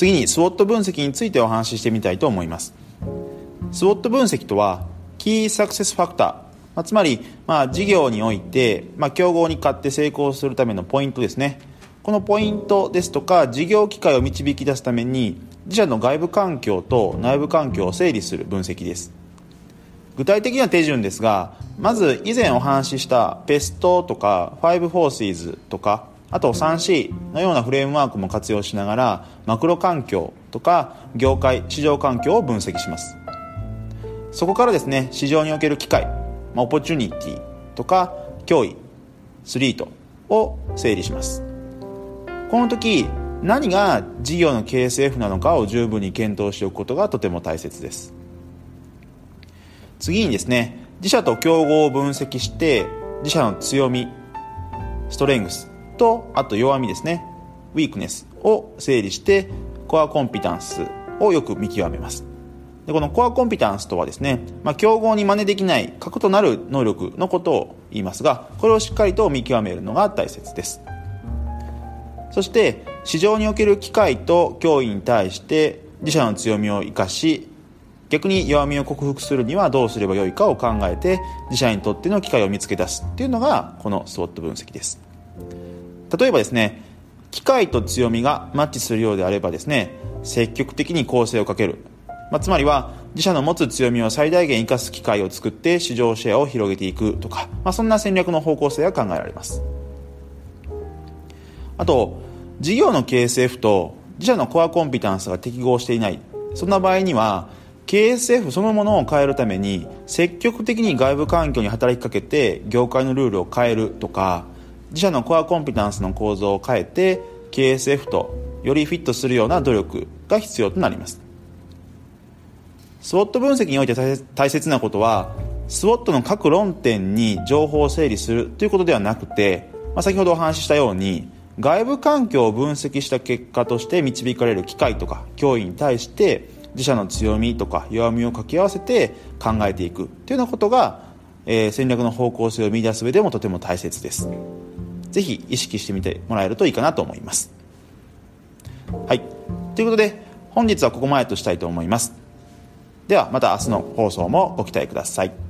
次に SWOT 分析についてお話ししてみたいと思います。SWOT 分析とはキーサクセスファクター、ま、つまり、まあ、事業において、まあ、競合に勝って成功するためのポイントですね。このポイントですとか事業機会を導き出すために自社の外部環境と内部環境を整理する分析です。具体的な手順ですがまず以前お話ししたペストとか5フォーシーズとかあと 3C のようなフレームワークも活用しながらマクロ環境とか業界市場環境を分析します。そこからですね市場における機会、まあ、オポチュニティとか脅威スリートを整理します。この時何が事業の KSF なのかを十分に検討しておくことがとても大切です。次にですね自社と競合を分析して自社の強みストレングスとあと弱みですね。ウィークネスを整理してコアコンピタンスをよく見極めます。でこのコアコンピタンスとはですね、まあ、競合に真似できない核となる能力のことを言いますがこれをしっかりと見極めるのが大切です。そして市場における機会と脅威に対して自社の強みを生かし逆に弱みを克服するにはどうすればよいかを考えて自社にとっての機会を見つけ出すっていうのがこの SWOT 分析です。例えばですね機会と強みがマッチするようであればですね積極的に構成をかける、まあ、つまりは自社の持つ強みを最大限生かす機会を作って市場シェアを広げていくとか、まあ、そんな戦略の方向性が考えられます。あと事業の KSF と自社のコアコンピタンスが適合していない。そんな場合には KSF そのものを変えるために積極的に外部環境に働きかけて業界のルールを変えるとか自社のコアコンピタンスの構造を変えて KSF とよりフィットするような努力が必要となります。SWOT 分析において大切なことは SWOT の各論点に情報を整理するということではなくて、まあ、先ほどお話ししたように外部環境を分析した結果として導かれる機会とか脅威に対して自社の強みとか弱みを掛け合わせて考えていくというようなことが、えー、戦略の方向性を見出す上でもとても大切です。ぜひ意識してみてもらえるといいかなと思います。はい。ということで本日はここまでとしたいと思います。ではまた明日の放送もご期待ください。